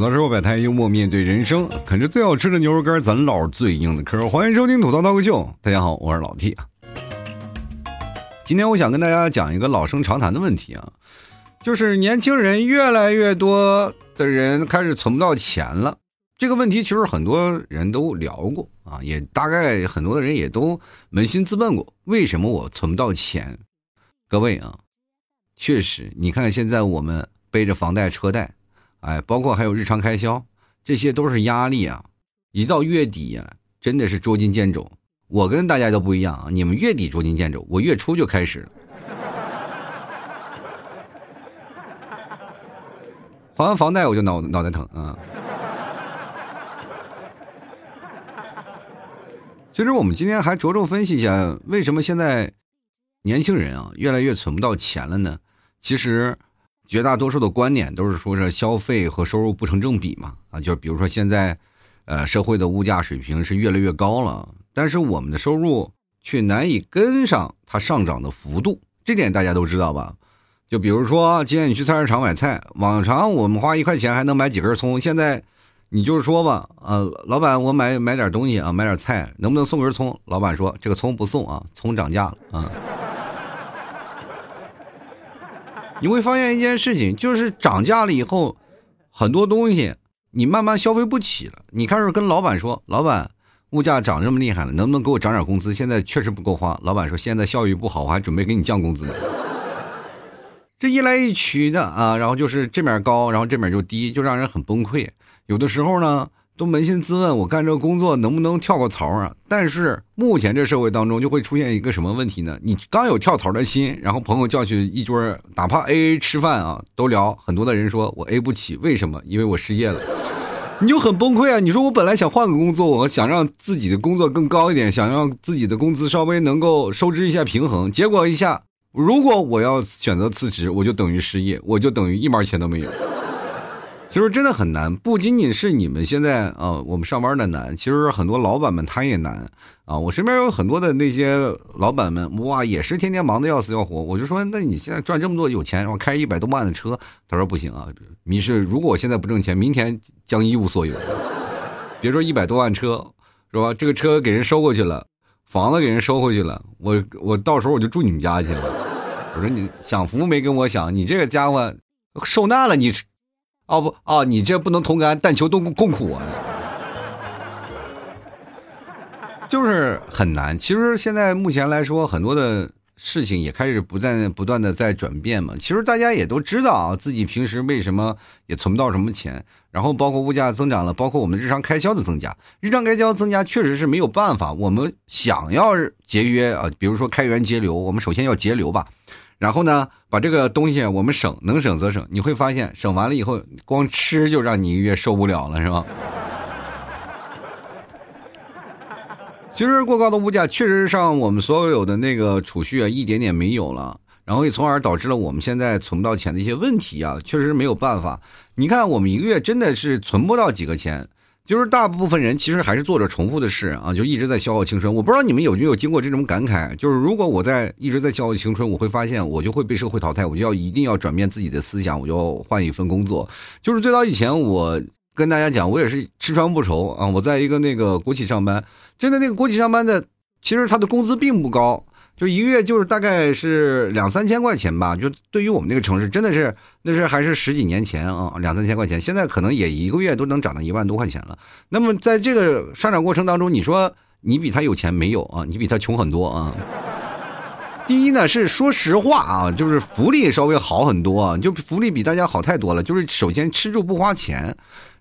吐槽之后摆摊，幽默面对人生，啃着最好吃的牛肉干，咱唠最硬的嗑。欢迎收听吐槽涛口秀，大家好，我是老 T 啊。今天我想跟大家讲一个老生常谈的问题啊，就是年轻人越来越多的人开始存不到钱了。这个问题其实很多人都聊过啊，也大概很多的人也都扪心自问过，为什么我存不到钱？各位啊，确实，你看现在我们背着房贷车贷，哎，包括还有日常开销，这些都是压力啊。一到月底呀，真的是捉襟见肘。我跟大家都不一样啊！你们月底捉襟见肘，我月初就开始了。还完房贷我就脑脑袋疼啊！其实我们今天还着重分析一下，为什么现在年轻人啊越来越存不到钱了呢？其实绝大多数的观点都是说是消费和收入不成正比嘛啊，就是比如说现在呃社会的物价水平是越来越高了。但是我们的收入却难以跟上它上涨的幅度，这点大家都知道吧？就比如说，今天你去菜市场买菜，往常我们花一块钱还能买几根葱，现在你就是说吧，呃，老板，我买买点东西啊，买点菜，能不能送根葱？老板说这个葱不送啊，葱涨价了啊。你会发现一件事情，就是涨价了以后，很多东西你慢慢消费不起了，你开始跟老板说，老板。物价涨这么厉害了，能不能给我涨点工资？现在确实不够花。老板说现在效益不好，我还准备给你降工资呢。这一来一去的啊，然后就是这面高，然后这面就低，就让人很崩溃。有的时候呢，都扪心自问，我干这个工作能不能跳个槽啊？但是目前这社会当中就会出现一个什么问题呢？你刚有跳槽的心，然后朋友叫去一桌，哪怕 A A 吃饭啊，都聊。很多的人说我 A 不起，为什么？因为我失业了。你就很崩溃啊！你说我本来想换个工作，我想让自己的工作更高一点，想让自己的工资稍微能够收支一下平衡，结果一下，如果我要选择辞职，我就等于失业，我就等于一毛钱都没有。其实真的很难，不仅仅是你们现在啊，我们上班的难，其实很多老板们他也难啊。我身边有很多的那些老板们，哇，也是天天忙得要死要活。我就说，那你现在赚这么多有钱，然后开一百多万的车，他说不行啊，你是如果我现在不挣钱，明天将一无所有。别说一百多万车，是吧？这个车给人收过去了，房子给人收回去了，我我到时候我就住你们家去了。我说你享福没跟我享，你这个家伙受难了你。哦不哦，你这不能同甘，但求共共苦啊，就是很难。其实现在目前来说，很多的事情也开始不断不断的在转变嘛。其实大家也都知道啊，自己平时为什么也存不到什么钱，然后包括物价增长了，包括我们日常开销的增加，日常开销增加确实是没有办法。我们想要节约啊，比如说开源节流，我们首先要节流吧。然后呢，把这个东西我们省，能省则省。你会发现，省完了以后，光吃就让你一个月受不了了，是吧？其实过高的物价确实让我们所有的那个储蓄啊，一点点没有了，然后也从而导致了我们现在存不到钱的一些问题啊，确实没有办法。你看，我们一个月真的是存不到几个钱。就是大部分人其实还是做着重复的事啊，就一直在消耗青春。我不知道你们有没有经过这种感慨，就是如果我在一直在消耗青春，我会发现我就会被社会淘汰，我就要一定要转变自己的思想，我就换一份工作。就是最早以前，我跟大家讲，我也是吃穿不愁啊，我在一个那个国企上班，真的那个国企上班的，其实他的工资并不高。就一个月就是大概是两三千块钱吧，就对于我们那个城市，真的是那是还是十几年前啊，两三千块钱，现在可能也一个月都能涨到一万多块钱了。那么在这个上涨过程当中，你说你比他有钱没有啊？你比他穷很多啊。第一呢是说实话啊，就是福利稍微好很多，就福利比大家好太多了。就是首先吃住不花钱。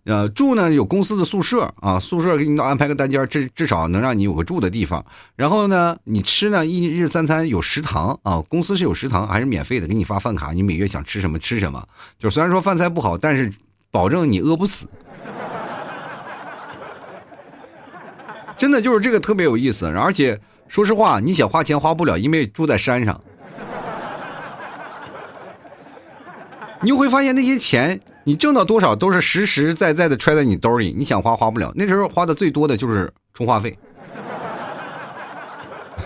呃，住呢有公司的宿舍啊，宿舍给你安排个单间，至至少能让你有个住的地方。然后呢，你吃呢一日三餐有食堂啊，公司是有食堂，还是免费的，给你发饭卡，你每月想吃什么吃什么。就虽然说饭菜不好，但是保证你饿不死。真的就是这个特别有意思，而且说实话，你想花钱花不了，因为住在山上。你会发现那些钱。你挣到多少都是实实在在的揣在你兜里，你想花花不了。那时候花的最多的就是充话费。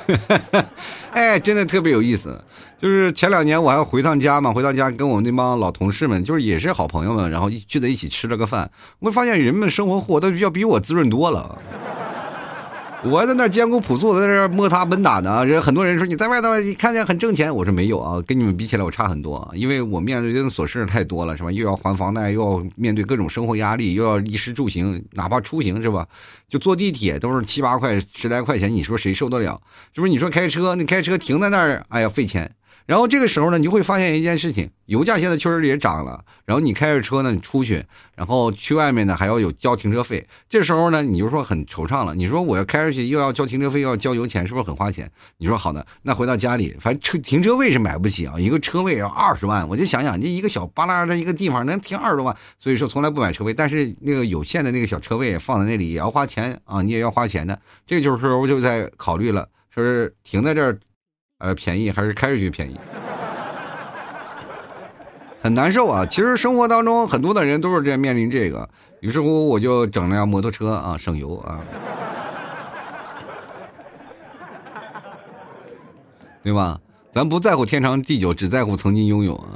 哎，真的特别有意思。就是前两年我还回趟家嘛，回趟家跟我们那帮老同事们，就是也是好朋友们，然后聚在一起吃了个饭。我发现人们生活活的要比我滋润多了。我还在那儿艰苦朴素，在那摸爬滚打呢。人很多人说你在外头你看见很挣钱，我说没有啊，跟你们比起来我差很多。因为我面对的琐事太多了，是吧？又要还房贷，又要面对各种生活压力，又要衣食住行，哪怕出行是吧？就坐地铁都是七八块、十来块钱，你说谁受得了？是不是？你说开车，你开车停在那儿，哎呀，费钱。然后这个时候呢，你就会发现一件事情，油价现在确实也涨了。然后你开着车呢，你出去，然后去外面呢还要有交停车费。这时候呢，你就说很惆怅了。你说我要开出去又要交停车费，又要交油钱，是不是很花钱？你说好的，那回到家里，反正车停车位是买不起啊，一个车位要二十万。我就想想，你一个小巴拉的一个地方能停二十多万，所以说从来不买车位。但是那个有限的那个小车位放在那里也要花钱啊，你也要花钱的。这个时候就在考虑了，说是停在这儿。呃，便宜还是开出去便宜，很难受啊。其实生活当中很多的人都是在面临这个。于是乎，我就整了辆摩托车啊，省油啊，对吧？咱不在乎天长地久，只在乎曾经拥有啊。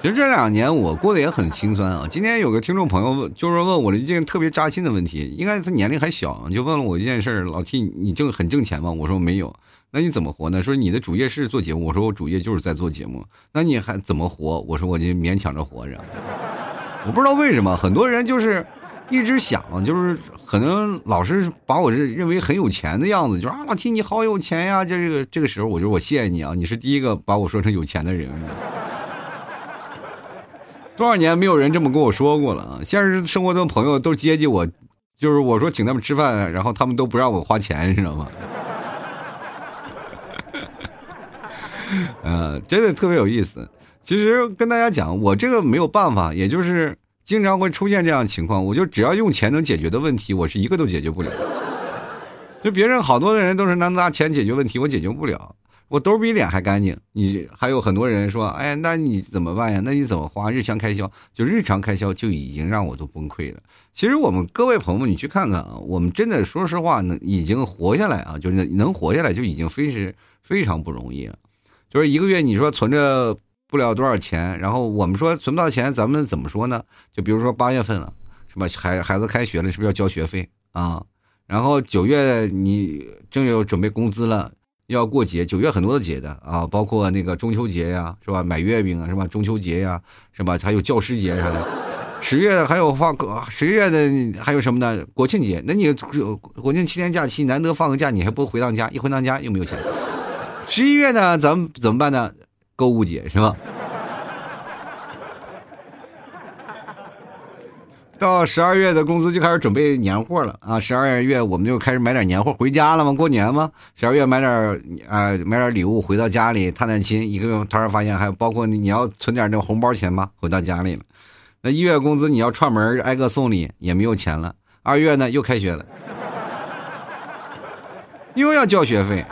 其实这两年我过得也很心酸啊。今天有个听众朋友问，就是问我了一件特别扎心的问题，应该他年龄还小，就问了我一件事老 T，你挣很挣钱吗？我说没有。那你怎么活呢？说你的主业是做节目，我说我主业就是在做节目。那你还怎么活？我说我就勉强着活着。我不知道为什么很多人就是一直想，就是可能老是把我认认为很有钱的样子，就说啊老 T 你好有钱呀。这个这个时候，我就我谢谢你啊，你是第一个把我说成有钱的人。多少年没有人这么跟我说过了啊！现实生活中朋友都接济我，就是我说请他们吃饭，然后他们都不让我花钱，你知道吗？呃，真的特别有意思。其实跟大家讲，我这个没有办法，也就是经常会出现这样情况。我就只要用钱能解决的问题，我是一个都解决不了。就别人好多的人都是能拿钱解决问题，我解决不了。我兜比脸还干净，你还有很多人说，哎，那你怎么办呀？那你怎么花？日常开销就日常开销就已经让我都崩溃了。其实我们各位朋友，你去看看啊，我们真的说实话，能已经活下来啊，就是能活下来就已经非是非常不容易了。就是一个月你说存着不了多少钱，然后我们说存不到钱，咱们怎么说呢？就比如说八月份了，是吧？孩孩子开学了，是不是要交学费啊？然后九月你正有准备工资了。要过节，九月很多的节的啊，包括那个中秋节呀，是吧？买月饼啊，是吧？中秋节呀，是吧？还有教师节啥的。十月还有放，十月的还有什么呢？国庆节，那你国庆七天假期难得放个假，你还不回趟家？一回趟家又没有钱。十一月呢，咱们怎么办呢？购物节是吧？到十二月的工资就开始准备年货了啊！十二月我们就开始买点年货回家了嘛，过年嘛。十二月买点啊，买点礼物回到家里探探亲。一个月突然发现还包括你要存点那个红包钱吗？回到家里了。那一月工资你要串门挨个送礼也没有钱了。二月呢又开学了，又要交学费。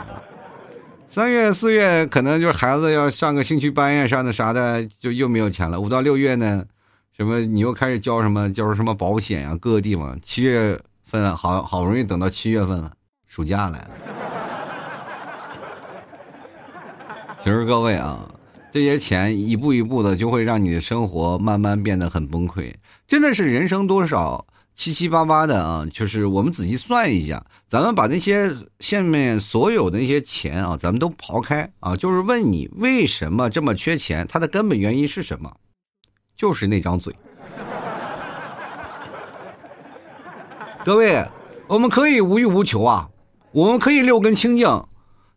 三月四月可能就是孩子要上个兴趣班呀，上的啥的就又没有钱了。五到六月呢？什么？你又开始交什么？交什么保险呀？各个地方，七月份好好不容易等到七月份了，暑假来了。其实各位啊，这些钱一步一步的就会让你的生活慢慢变得很崩溃。真的是人生多少七七八八的啊！就是我们仔细算一下，咱们把那些下面所有的那些钱啊，咱们都刨开啊，就是问你为什么这么缺钱？它的根本原因是什么？就是那张嘴，各位，我们可以无欲无求啊，我们可以六根清净，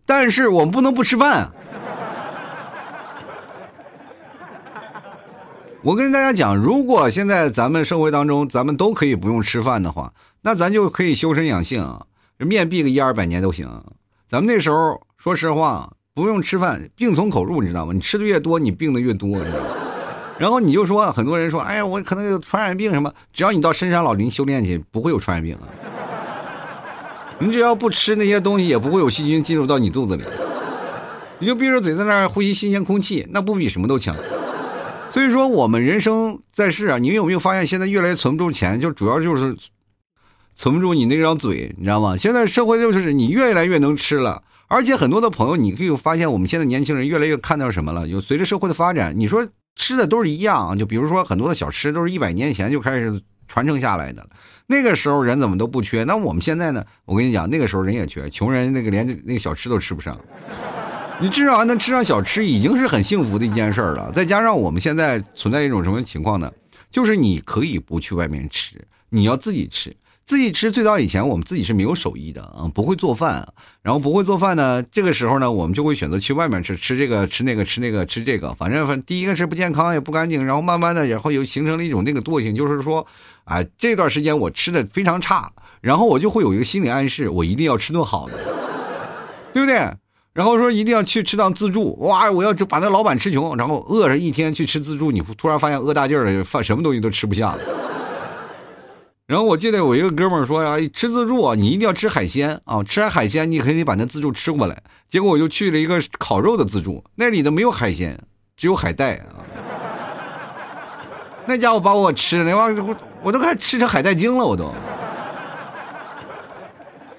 但是我们不能不吃饭。我跟大家讲，如果现在咱们生活当中，咱们都可以不用吃饭的话，那咱就可以修身养性，面壁个一二百年都行。咱们那时候，说实话，不用吃饭，病从口入，你知道吗？你吃的越多，你病的越多，然后你就说，很多人说，哎呀，我可能有传染病什么？只要你到深山老林修炼去，不会有传染病啊。你只要不吃那些东西，也不会有细菌进入到你肚子里。你就闭着嘴在那儿呼吸新鲜空气，那不比什么都强。所以说，我们人生在世啊，你有没有发现，现在越来越存不住钱，就主要就是存不住你那张嘴，你知道吗？现在社会就是你越来越能吃了，而且很多的朋友，你可以发现我们现在年轻人越来越看到什么了？有随着社会的发展，你说吃的都是一样，就比如说很多的小吃都是一百年前就开始传承下来的，那个时候人怎么都不缺，那我们现在呢？我跟你讲，那个时候人也缺，穷人那个连那个小吃都吃不上。你至少还能吃上小吃，已经是很幸福的一件事了。再加上我们现在存在一种什么情况呢？就是你可以不去外面吃，你要自己吃。自己吃，最早以前我们自己是没有手艺的啊，不会做饭。然后不会做饭呢，这个时候呢，我们就会选择去外面吃，吃这个吃那个吃那个吃这个，反正反第一个是不健康也不干净。然后慢慢的，然后又形成了一种那个惰性，就是说，啊，这段时间我吃的非常差，然后我就会有一个心理暗示，我一定要吃顿好的，对不对？然后说一定要去吃趟自助，哇！我要把那老板吃穷，然后饿着一天去吃自助，你突然发现饿大劲儿了，饭什么东西都吃不下了。然后我记得有一个哥们儿说呀，吃自助啊，你一定要吃海鲜啊，吃完海鲜你可以把那自助吃过来。结果我就去了一个烤肉的自助，那里头没有海鲜，只有海带啊。那家伙把我吃的那玩意儿，我都快吃成海带精了，我都。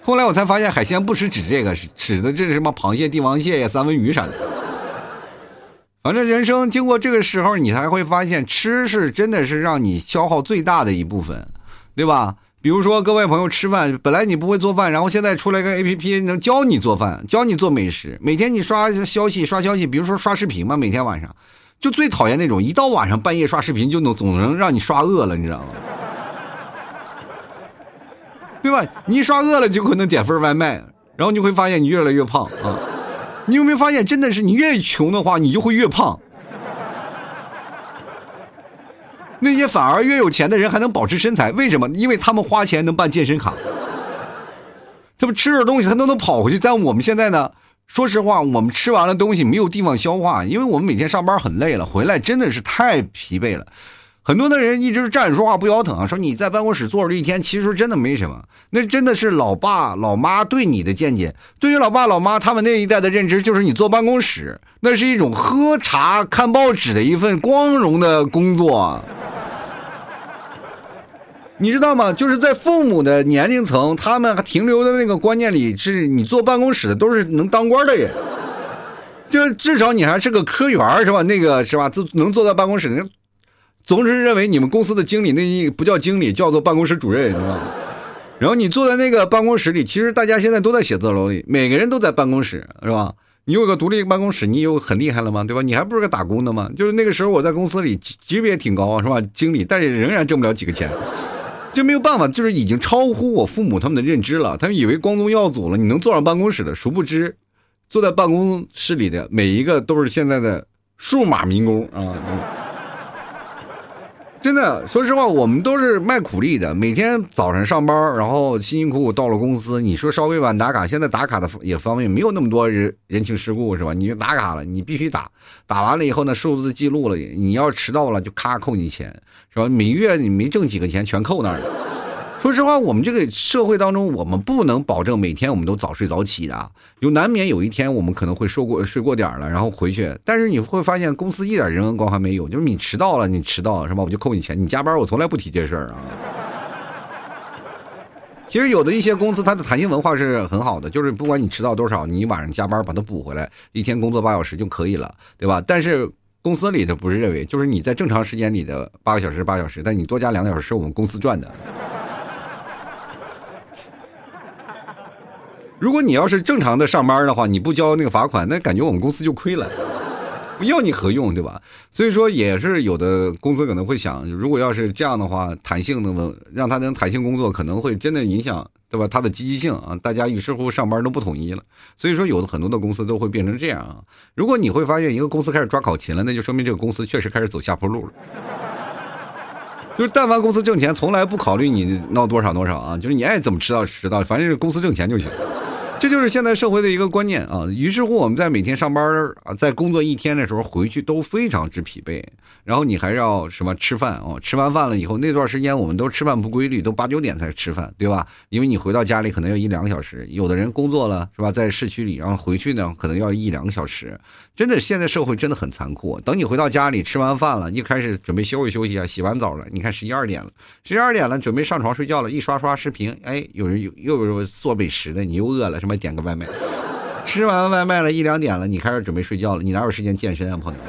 后来我才发现，海鲜不是指这个，是指的这是什么螃蟹、帝王蟹呀、三文鱼啥的。反正人生经过这个时候，你才会发现，吃是真的是让你消耗最大的一部分，对吧？比如说各位朋友吃饭，本来你不会做饭，然后现在出来个 A P P 能教你做饭，教你做美食。每天你刷消息，刷消息，比如说刷视频嘛，每天晚上，就最讨厌那种一到晚上半夜刷视频就能总能让你刷饿了，你知道吗？对吧？你一刷饿了就可能点份外卖，然后你会发现你越来越胖啊！你有没有发现，真的是你越穷的话，你就会越胖。那些反而越有钱的人还能保持身材，为什么？因为他们花钱能办健身卡，他们吃点东西他都能跑回去。在我们现在呢，说实话，我们吃完了东西没有地方消化，因为我们每天上班很累了，回来真的是太疲惫了。很多的人一直站着说话不腰疼，说你在办公室坐着一天，其实真的没什么。那真的是老爸老妈对你的见解。对于老爸老妈他们那一代的认知，就是你坐办公室，那是一种喝茶看报纸的一份光荣的工作。你知道吗？就是在父母的年龄层，他们还停留的那个观念里，是你坐办公室的都是能当官的人，就至少你还是个科员是吧？那个是吧？就能坐在办公室。总是认为你们公司的经理那不叫经理，叫做办公室主任，是吧？然后你坐在那个办公室里，其实大家现在都在写字楼里，每个人都在办公室，是吧？你有个独立办公室，你有很厉害了吗？对吧？你还不是个打工的吗？就是那个时候我在公司里级级别挺高，是吧？经理，但是仍然挣不了几个钱，这没有办法，就是已经超乎我父母他们的认知了。他们以为光宗耀祖了，你能坐上办公室的，殊不知坐在办公室里的每一个都是现在的数码民工啊。真的，说实话，我们都是卖苦力的。每天早上上班，然后辛辛苦苦到了公司，你说稍微晚打卡，现在打卡的也方便，没有那么多人人情世故，是吧？你就打卡了，你必须打，打完了以后呢，数字记录了，你要迟到了就咔扣你钱，是吧？每月你没挣几个钱，全扣那儿了。说实话，我们这个社会当中，我们不能保证每天我们都早睡早起的，有难免有一天我们可能会睡过睡过点了，然后回去。但是你会发现公司一点人文关怀没有，就是你迟到了，你迟到了是吧？我就扣你钱。你加班我从来不提这事儿啊。其实有的一些公司它的弹性文化是很好的，就是不管你迟到多少，你晚上加班把它补回来，一天工作八小时就可以了，对吧？但是公司里头不是认为，就是你在正常时间里的八个小时八小时，但你多加两个小时是我们公司赚的。如果你要是正常的上班的话，你不交那个罚款，那感觉我们公司就亏了，不要你何用，对吧？所以说也是有的公司可能会想，如果要是这样的话，弹性的让他能弹性工作，可能会真的影响，对吧？他的积极性啊，大家于是乎上班都不统一了。所以说有的很多的公司都会变成这样啊。如果你会发现一个公司开始抓考勤了，那就说明这个公司确实开始走下坡路了。就是但凡公司挣钱，从来不考虑你闹多少多少啊，就是你爱怎么迟到迟到，反正公司挣钱就行。这就是现在社会的一个观念啊。于是乎，我们在每天上班啊，在工作一天的时候回去都非常之疲惫，然后你还要什么吃饭哦？吃完饭了以后，那段时间我们都吃饭不规律，都八九点才吃饭，对吧？因为你回到家里可能要一两个小时，有的人工作了是吧，在市区里，然后回去呢可能要一两个小时。真的，现在社会真的很残酷。等你回到家里吃完饭了，一开始准备休息休息啊，洗完澡了，你看十一二点了，十一二点了，准备上床睡觉了，一刷刷视频，哎，有人又又有做美食的，你又饿了，什么点个外卖，吃完外卖了一两点了，你开始准备睡觉了，你哪有时间健身啊，朋友们？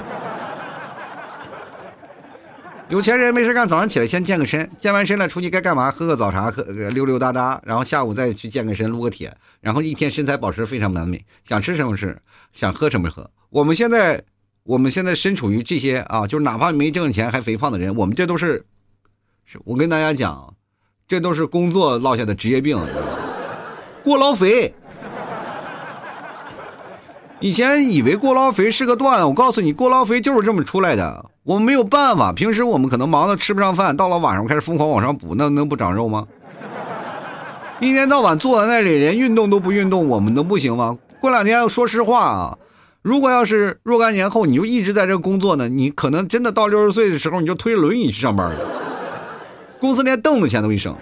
有钱人没事干，早上起来先健个身，健完身了出去该干嘛？喝个早茶，喝溜溜达达，然后下午再去健个身，撸个铁，然后一天身材保持非常完美，想吃什么吃，想喝什么喝。我们现在，我们现在身处于这些啊，就是哪怕没挣钱还肥胖的人，我们这都是，是我跟大家讲，这都是工作落下的职业病，过劳肥。以前以为过劳肥是个段，我告诉你，过劳肥就是这么出来的。我们没有办法，平时我们可能忙的吃不上饭，到了晚上开始疯狂往上补，那能不长肉吗？一天到晚坐在那里，连运动都不运动，我们能不行吗？过两天，说实话啊，如果要是若干年后你就一直在这工作呢，你可能真的到六十岁的时候，你就推轮椅去上班了，公司连凳子钱都没省。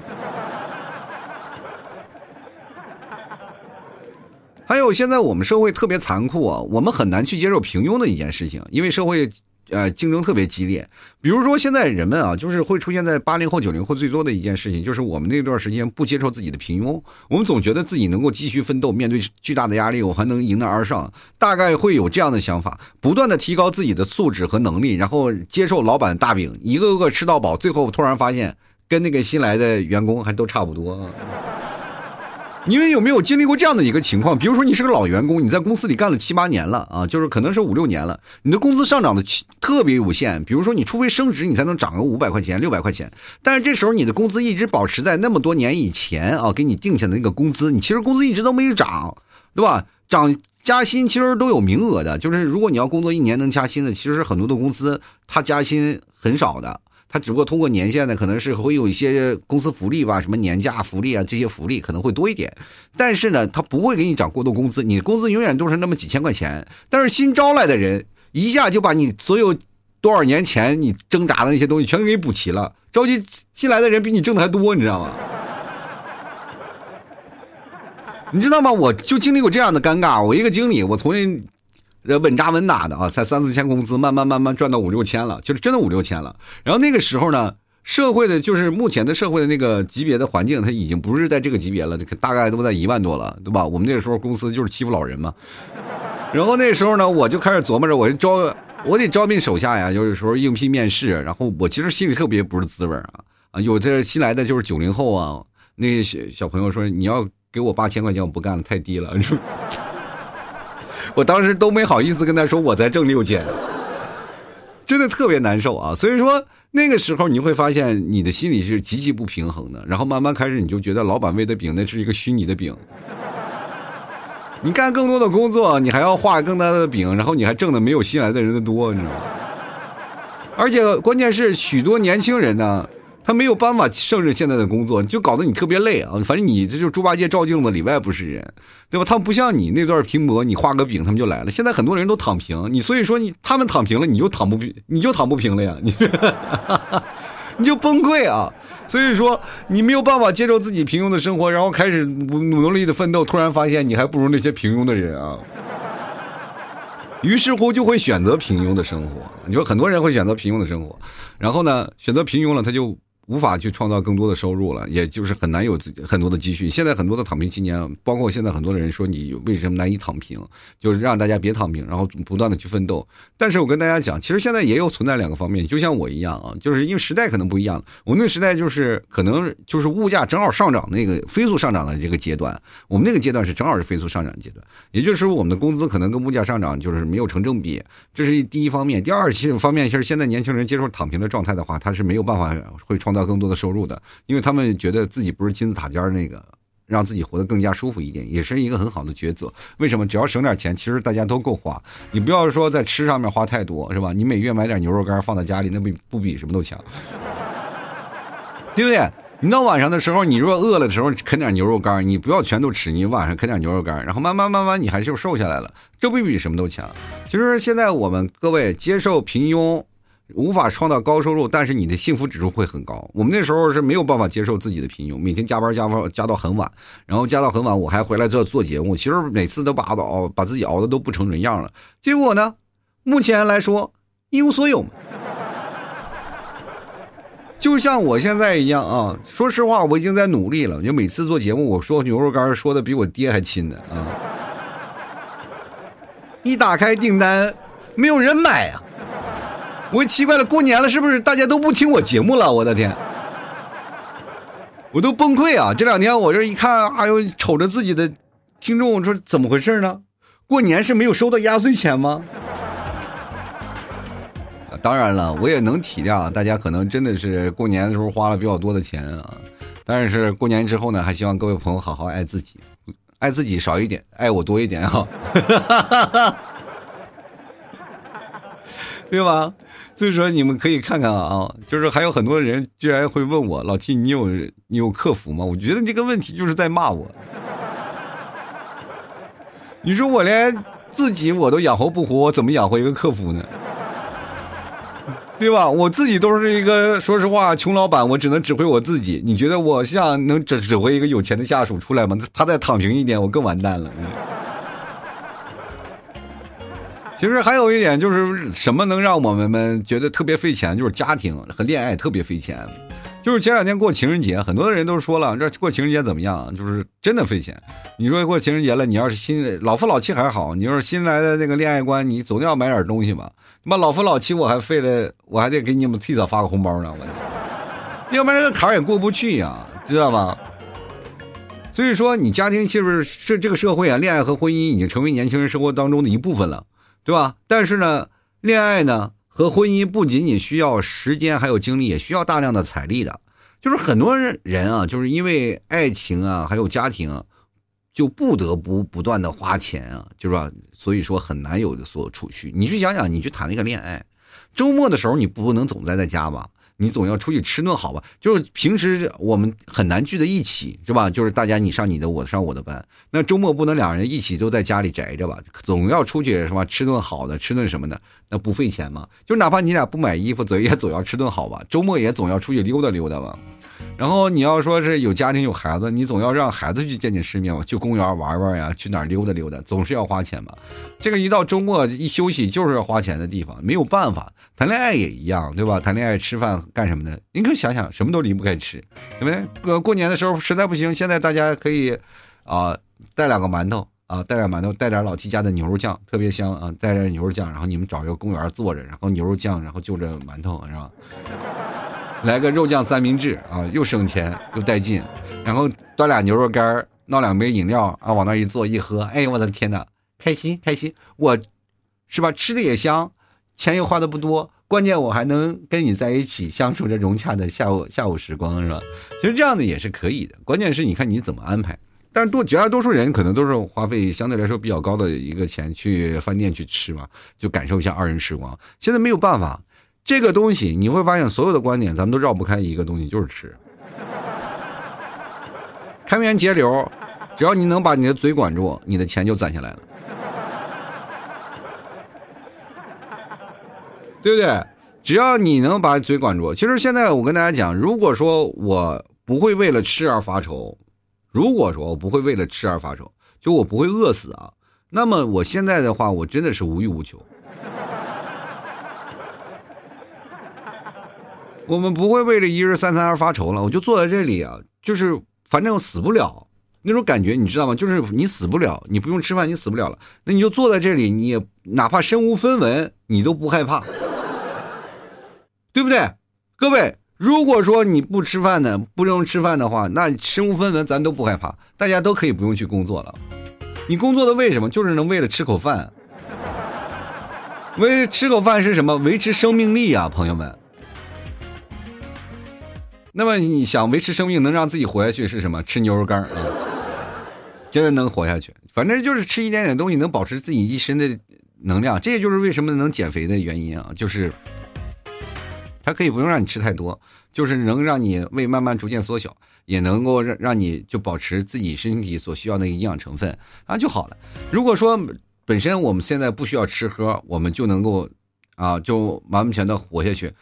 还有，现在我们社会特别残酷啊，我们很难去接受平庸的一件事情，因为社会呃竞争特别激烈。比如说，现在人们啊，就是会出现在八零后、九零后最多的一件事情，就是我们那段时间不接受自己的平庸，我们总觉得自己能够继续奋斗，面对巨大的压力，我还能迎难而上，大概会有这样的想法，不断的提高自己的素质和能力，然后接受老板大饼，一个个吃到饱，最后突然发现跟那个新来的员工还都差不多啊。你们有没有经历过这样的一个情况？比如说，你是个老员工，你在公司里干了七八年了啊，就是可能是五六年了，你的工资上涨的特别有限。比如说，你除非升职，你才能涨个五百块钱、六百块钱。但是这时候你的工资一直保持在那么多年以前啊给你定下的那个工资，你其实工资一直都没有涨，对吧？涨加薪其实都有名额的，就是如果你要工作一年能加薪的，其实很多的公司它加薪很少的。他只不过通过年限呢，可能是会有一些公司福利吧，什么年假福利啊，这些福利可能会多一点。但是呢，他不会给你涨过多工资，你工资永远都是那么几千块钱。但是新招来的人一下就把你所有多少年前你挣扎的那些东西全给你补齐了。着急新来的人比你挣的还多，你知道吗？你知道吗？我就经历过这样的尴尬。我一个经理，我从。呃，稳扎稳打的啊，才三四千工资，慢慢慢慢赚到五六千了，就是真的五六千了。然后那个时候呢，社会的就是目前的社会的那个级别的环境，它已经不是在这个级别了，大概都在一万多了，对吧？我们那个时候公司就是欺负老人嘛。然后那时候呢，我就开始琢磨着，我就招，我得招聘手下呀，有时候应聘面试。然后我其实心里特别不是滋味啊啊！有这新来的就是九零后啊，那小小朋友说你要给我八千块钱，我不干了，太低了。我当时都没好意思跟他说我在挣六千，真的特别难受啊！所以说那个时候你会发现你的心里是极其不平衡的，然后慢慢开始你就觉得老板喂的饼那是一个虚拟的饼，你干更多的工作，你还要画更大的饼，然后你还挣的没有新来的人的多，你知道吗？而且关键是许多年轻人呢。他没有办法胜任现在的工作，就搞得你特别累啊！反正你这就猪八戒照镜子里外不是人，对吧？他不像你那段拼搏，你画个饼他们就来了。现在很多人都躺平，你所以说你他们躺平了，你就躺不平，你就躺不平了呀！你你就崩溃啊！所以说你没有办法接受自己平庸的生活，然后开始努努力的奋斗，突然发现你还不如那些平庸的人啊！于是乎就会选择平庸的生活。你说很多人会选择平庸的生活，然后呢，选择平庸了，他就。无法去创造更多的收入了，也就是很难有自很多的积蓄。现在很多的躺平青年，包括现在很多的人说你为什么难以躺平，就是让大家别躺平，然后不断的去奋斗。但是我跟大家讲，其实现在也有存在两个方面，就像我一样啊，就是因为时代可能不一样。我们那时代就是可能就是物价正好上涨那个飞速上涨的这个阶段，我们那个阶段是正好是飞速上涨阶段，也就是说我们的工资可能跟物价上涨就是没有成正比，这是第一方面。第二方面就是现在年轻人接受躺平的状态的话，他是没有办法会创造。更多的收入的，因为他们觉得自己不是金字塔尖那个，让自己活得更加舒服一点，也是一个很好的抉择。为什么？只要省点钱，其实大家都够花。你不要说在吃上面花太多，是吧？你每月买点牛肉干放在家里，那比不比什么都强，对不对？你到晚上的时候，你如果饿了的时候啃点牛肉干，你不要全都吃，你晚上啃点牛肉干，然后慢慢慢慢你还是瘦下来了，这不比什么都强。其实现在我们各位接受平庸，无法创造高收入，但是你的幸福指数会很高。我们那时候是没有办法接受自己的平庸，每天加班加班加到很晚，然后加到很晚，我还回来做做节目，其实每次都把熬把自己熬的都不成人样了。结果呢，目前来说一无所有。就像我现在一样啊，说实话，我已经在努力了。就每次做节目，我说牛肉干说的比我爹还亲呢啊！一打开订单，没有人买啊！我奇怪了，过年了是不是大家都不听我节目了？我的天，我都崩溃啊！这两天我这一看，哎呦，瞅着自己的听众，我说怎么回事呢？过年是没有收到压岁钱吗？当然了，我也能体谅大家可能真的是过年的时候花了比较多的钱啊，但是过年之后呢，还希望各位朋友好好爱自己，爱自己少一点，爱我多一点啊，对吧？所以说你们可以看看啊，就是还有很多人居然会问我老 T，你有你有客服吗？我觉得这个问题就是在骂我。你说我连自己我都养活不活，我怎么养活一个客服呢？对吧？我自己都是一个，说实话，穷老板，我只能指挥我自己。你觉得我像能指指挥一个有钱的下属出来吗？他再躺平一点，我更完蛋了。其实还有一点就是什么能让我们们觉得特别费钱，就是家庭和恋爱特别费钱。就是前两天过情人节，很多人都说了，这过情人节怎么样？就是真的费钱。你说过情人节了，你要是新老夫老妻还好，你要是新来的那个恋爱观，你总要买点东西吧。妈老夫老妻，我还费了，我还得给你们提早发个红包呢，我，要不然这坎儿也过不去呀，知道吧？所以说，你家庭是不是是这个社会啊？恋爱和婚姻已经成为年轻人生活当中的一部分了，对吧？但是呢，恋爱呢？和婚姻不仅仅需要时间，还有精力，也需要大量的财力的。就是很多人人啊，就是因为爱情啊，还有家庭，就不得不不断的花钱啊，就是吧？所以说很难有所储蓄。你去想想，你去谈那个恋爱，周末的时候你不能总待在家吧？你总要出去吃顿好吧？就是平时我们很难聚在一起，是吧？就是大家你上你的，我上我的班。那周末不能两人一起都在家里宅着吧？总要出去是吧？吃顿好的，吃顿什么的，那不费钱吗？就哪怕你俩不买衣服，总也总要吃顿好吧？周末也总要出去溜达溜达吧？然后你要说是有家庭有孩子，你总要让孩子去见见世面嘛，去公园玩玩呀，去哪儿溜达溜达，总是要花钱嘛。这个一到周末一休息就是要花钱的地方，没有办法。谈恋爱也一样，对吧？谈恋爱吃饭干什么的？你可想想，什么都离不开吃，对不对？过过年的时候实在不行，现在大家可以啊带两个馒头啊，带点馒头，带点老 T 家的牛肉酱，特别香啊，带点牛肉酱，然后你们找一个公园坐着，然后牛肉酱，然后就着馒头，是吧？来个肉酱三明治啊，又省钱又带劲，然后端俩牛肉干闹两杯饮料啊，往那一坐一喝，哎呦我的天哪，开心开心，我是吧？吃的也香，钱又花的不多，关键我还能跟你在一起相处着融洽的下午下午时光，是吧？其实这样的也是可以的，关键是你看你怎么安排。但是多绝大多数人可能都是花费相对来说比较高的一个钱去饭店去吃嘛，就感受一下二人时光。现在没有办法。这个东西你会发现，所有的观点咱们都绕不开一个东西，就是吃。开源节流，只要你能把你的嘴管住，你的钱就攒下来了，对不对？只要你能把嘴管住，其实现在我跟大家讲，如果说我不会为了吃而发愁，如果说我不会为了吃而发愁，就我不会饿死啊，那么我现在的话，我真的是无欲无求。我们不会为了一日三餐而发愁了，我就坐在这里啊，就是反正死不了那种感觉，你知道吗？就是你死不了，你不用吃饭，你死不了了，那你就坐在这里，你也哪怕身无分文，你都不害怕，对不对？各位，如果说你不吃饭呢，不用吃饭的话，那身无分文咱都不害怕，大家都可以不用去工作了。你工作的为什么？就是能为了吃口饭，为吃口饭是什么？维持生命力啊，朋友们。那么你想维持生命，能让自己活下去是什么？吃牛肉干啊，真的能活下去。反正就是吃一点点东西，能保持自己一身的能量。这也就是为什么能减肥的原因啊，就是它可以不用让你吃太多，就是能让你胃慢慢逐渐缩小，也能够让让你就保持自己身体所需要的营养成分啊就好了。如果说本身我们现在不需要吃喝，我们就能够啊就完完全的活下去。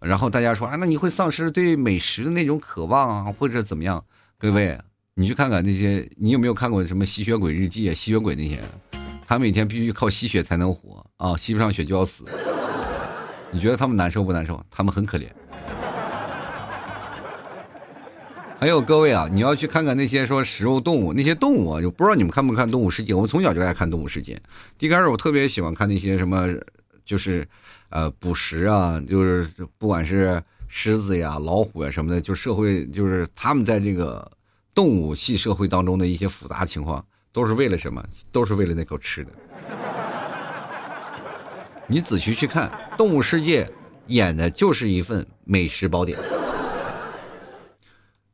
然后大家说啊，那你会丧失对美食的那种渴望啊，或者怎么样？各位，你去看看那些，你有没有看过什么吸血鬼日记啊？吸血鬼那些，他每天必须靠吸血才能活啊，吸不上血就要死。你觉得他们难受不难受？他们很可怜。还有各位啊，你要去看看那些说食肉动物，那些动物啊，就不知道你们看不看《动物世界》？我们从小就爱看《动物世界》。一开始我特别喜欢看那些什么，就是。呃，捕食啊，就是不管是狮子呀、老虎呀什么的，就社会就是他们在这个动物系社会当中的一些复杂情况，都是为了什么？都是为了那口吃的。你仔细去看《动物世界》，演的就是一份美食宝典。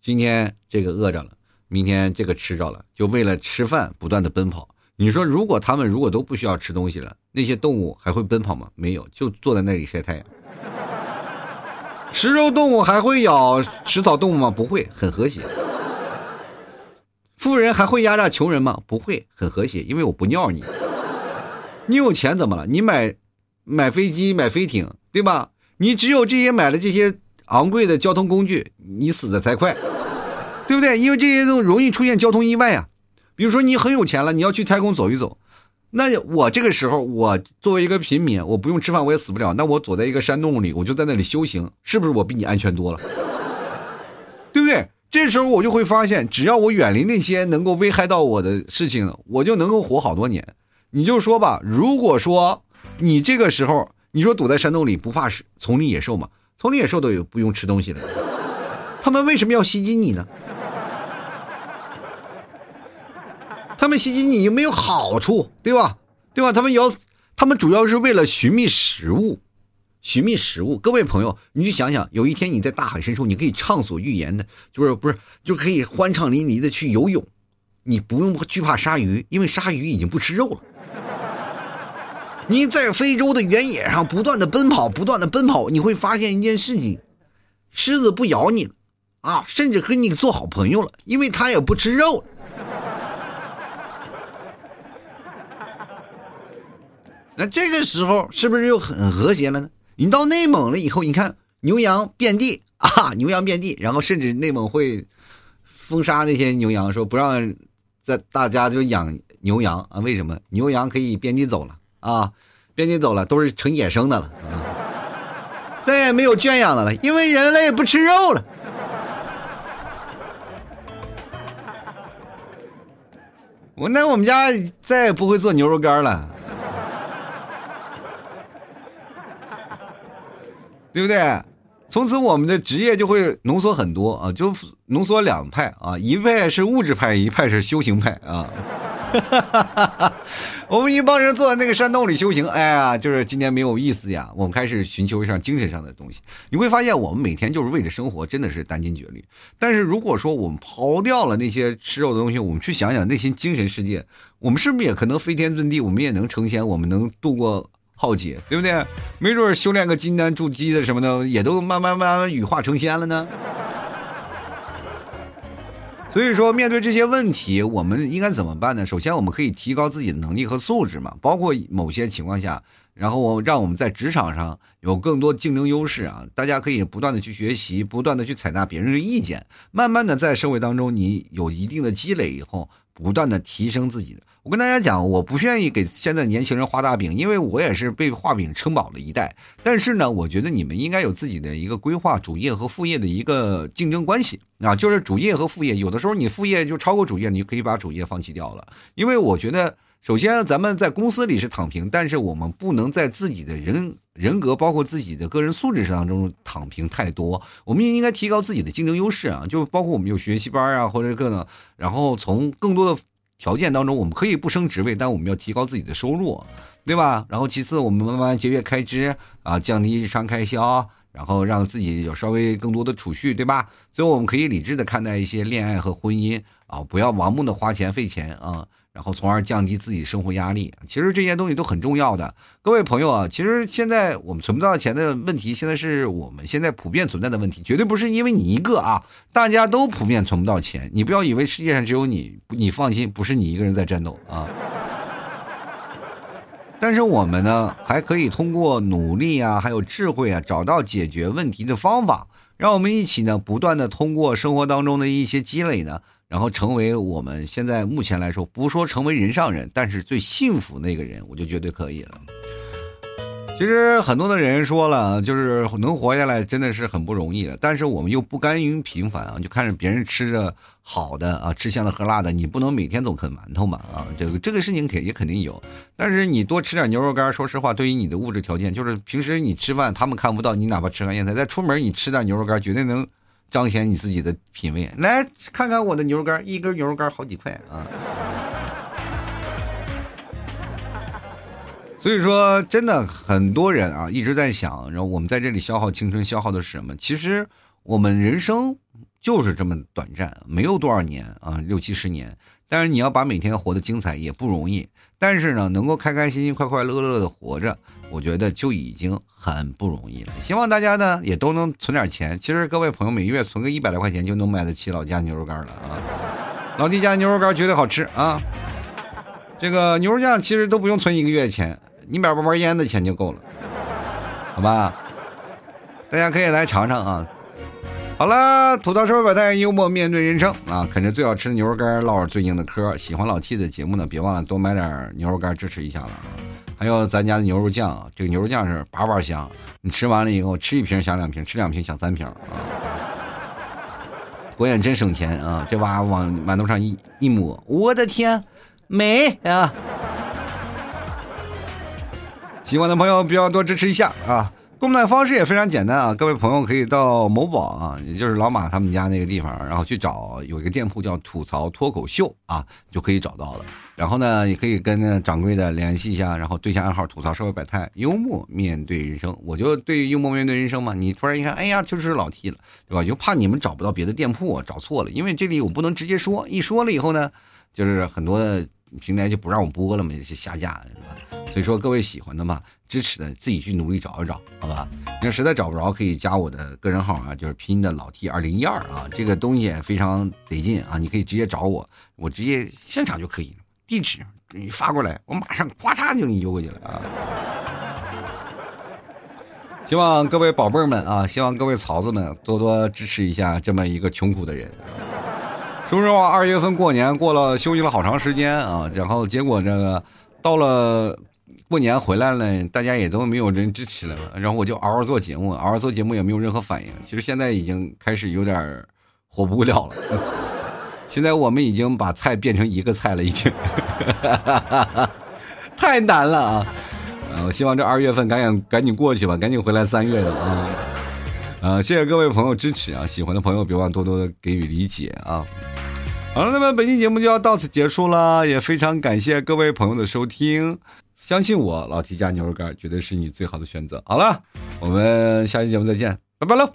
今天这个饿着了，明天这个吃着了，就为了吃饭不断的奔跑。你说，如果他们如果都不需要吃东西了，那些动物还会奔跑吗？没有，就坐在那里晒太阳。食肉动物还会咬食草动物吗？不会，很和谐。富人还会压榨穷人吗？不会，很和谐，因为我不尿你。你有钱怎么了？你买买飞机、买飞艇，对吧？你只有这些买了这些昂贵的交通工具，你死的才快，对不对？因为这些都容易出现交通意外呀。比如说你很有钱了，你要去太空走一走，那我这个时候我作为一个平民，我不用吃饭我也死不了，那我躲在一个山洞里，我就在那里修行，是不是我比你安全多了？对不对？这时候我就会发现，只要我远离那些能够危害到我的事情，我就能够活好多年。你就说吧，如果说你这个时候你说躲在山洞里不怕丛林野兽吗？丛林野兽都有不用吃东西的，他们为什么要袭击你呢？他们袭击你有没有好处，对吧？对吧？他们要，他们主要是为了寻觅食物，寻觅食物。各位朋友，你去想想，有一天你在大海深处，你可以畅所欲言的，就是不是就可以欢畅淋漓的去游泳，你不用惧怕鲨鱼，因为鲨鱼已经不吃肉了。你在非洲的原野上不断的奔跑，不断的奔跑，你会发现一件事情：狮子不咬你了，啊，甚至和你做好朋友了，因为它也不吃肉了。那这个时候是不是又很和谐了呢？你到内蒙了以后，你看牛羊遍地 啊，牛羊遍地，然后甚至内蒙会封杀那些牛羊，说不让在大家就养牛羊啊？为什么？牛羊可以遍地走了啊，遍地走了都是成野生的了，再也没有圈养的了，因为人类不吃肉了。我那我们家再也不会做牛肉干了。对不对？从此我们的职业就会浓缩很多啊，就浓缩两派啊，一派是物质派，一派是修行派啊。我们一帮人坐在那个山洞里修行，哎呀，就是今天没有意思呀。我们开始寻求一下精神上的东西。你会发现，我们每天就是为了生活，真的是殚精竭虑。但是如果说我们抛掉了那些吃肉的东西，我们去想想内心精神世界，我们是不是也可能飞天遁地？我们也能成仙？我们能度过？浩劫，对不对？没准修炼个金丹筑基的什么的，也都慢慢慢慢羽化成仙了呢。所以说，面对这些问题，我们应该怎么办呢？首先，我们可以提高自己的能力和素质嘛，包括某些情况下，然后让我们在职场上有更多竞争优势啊。大家可以不断的去学习，不断的去采纳别人的意见，慢慢的在社会当中，你有一定的积累以后，不断的提升自己。我跟大家讲，我不愿意给现在年轻人画大饼，因为我也是被画饼撑饱了一代。但是呢，我觉得你们应该有自己的一个规划，主业和副业的一个竞争关系啊，就是主业和副业，有的时候你副业就超过主业，你就可以把主业放弃掉了。因为我觉得，首先咱们在公司里是躺平，但是我们不能在自己的人人格，包括自己的个人素质上中躺平太多。我们也应该提高自己的竞争优势啊，就包括我们有学习班啊，或者各种，然后从更多的。条件当中，我们可以不升职位，但我们要提高自己的收入，对吧？然后其次，我们慢慢节约开支啊，降低日常开销，然后让自己有稍微更多的储蓄，对吧？所以我们可以理智的看待一些恋爱和婚姻啊，不要盲目的花钱费钱啊。然后从而降低自己生活压力。其实这些东西都很重要的。各位朋友啊，其实现在我们存不到钱的问题，现在是我们现在普遍存在的问题，绝对不是因为你一个啊，大家都普遍存不到钱。你不要以为世界上只有你，你放心，不是你一个人在战斗啊。但是我们呢，还可以通过努力啊，还有智慧啊，找到解决问题的方法。让我们一起呢，不断的通过生活当中的一些积累呢，然后成为我们现在目前来说，不说成为人上人，但是最幸福那个人，我就绝对可以了。其实很多的人说了，就是能活下来真的是很不容易的。但是我们又不甘于平凡啊，就看着别人吃着好的啊，吃香的喝辣的，你不能每天总啃馒头嘛啊？这个这个事情肯也肯定有。但是你多吃点牛肉干，说实话，对于你的物质条件，就是平时你吃饭他们看不到，你哪怕吃完烟菜，再出门你吃点牛肉干，绝对能彰显你自己的品味。来看看我的牛肉干，一根牛肉干好几块啊。所以说，真的很多人啊一直在想，然后我们在这里消耗青春，消耗的是什么？其实我们人生就是这么短暂，没有多少年啊，六七十年。但是你要把每天活得精彩也不容易。但是呢，能够开开心心、快快乐乐的活着，我觉得就已经很不容易了。希望大家呢也都能存点钱。其实各位朋友每月存个一百来块钱就能买得起老家牛肉干了啊！老弟家牛肉干绝对好吃啊！这个牛肉酱其实都不用存一个月钱。你买包包烟的钱就够了，好吧？大家可以来尝尝啊！好了，吐槽社会百态，幽默面对人生啊！啃着最好吃的牛肉干，唠着最硬的嗑。喜欢老 T 的节目呢，别忘了多买点牛肉干支持一下了。还有咱家的牛肉酱，这个牛肉酱是叭叭香，你吃完了以后，吃一瓶想两瓶，吃两瓶想三瓶啊！关键真省钱啊！这娃往馒头上一一抹，我的天，美啊！喜欢的朋友不要多支持一下啊！购买方式也非常简单啊，各位朋友可以到某宝啊，也就是老马他们家那个地方，然后去找有一个店铺叫“吐槽脱口秀”啊，就可以找到了。然后呢，也可以跟掌柜的联系一下，然后对下暗号“吐槽社会百态，幽默面对人生”。我就对幽默面对人生嘛。你突然一看，哎呀，就是老 T 了，对吧？就怕你们找不到别的店铺，找错了，因为这里我不能直接说，一说了以后呢，就是很多的平台就不让我播了嘛，就下架，是吧？所以说，各位喜欢的嘛，支持的自己去努力找一找，好吧？你要实在找不着，可以加我的个人号啊，就是拼音的老 T 二零一二啊。这个东西也非常得劲啊，你可以直接找我，我直接现场就可以，地址你发过来，我马上咵嚓就给你邮过去了啊。希望各位宝贝儿们啊，希望各位曹子们多多支持一下这么一个穷苦的人。说实话，二月份过年过了，休息了好长时间啊，然后结果这个到了。过年回来了，大家也都没有人支持了，然后我就嗷嗷做节目，嗷嗷做节目也没有任何反应。其实现在已经开始有点活不了了。现在我们已经把菜变成一个菜了，已经 太难了啊！我希望这二月份赶紧赶紧过去吧，赶紧回来三月的啊！啊，谢谢各位朋友支持啊！喜欢的朋友别忘多多的给予理解啊！好了，那么本期节目就要到此结束了，也非常感谢各位朋友的收听。相信我，老提家牛肉干绝对是你最好的选择。好了，我们下期节目再见，拜拜喽。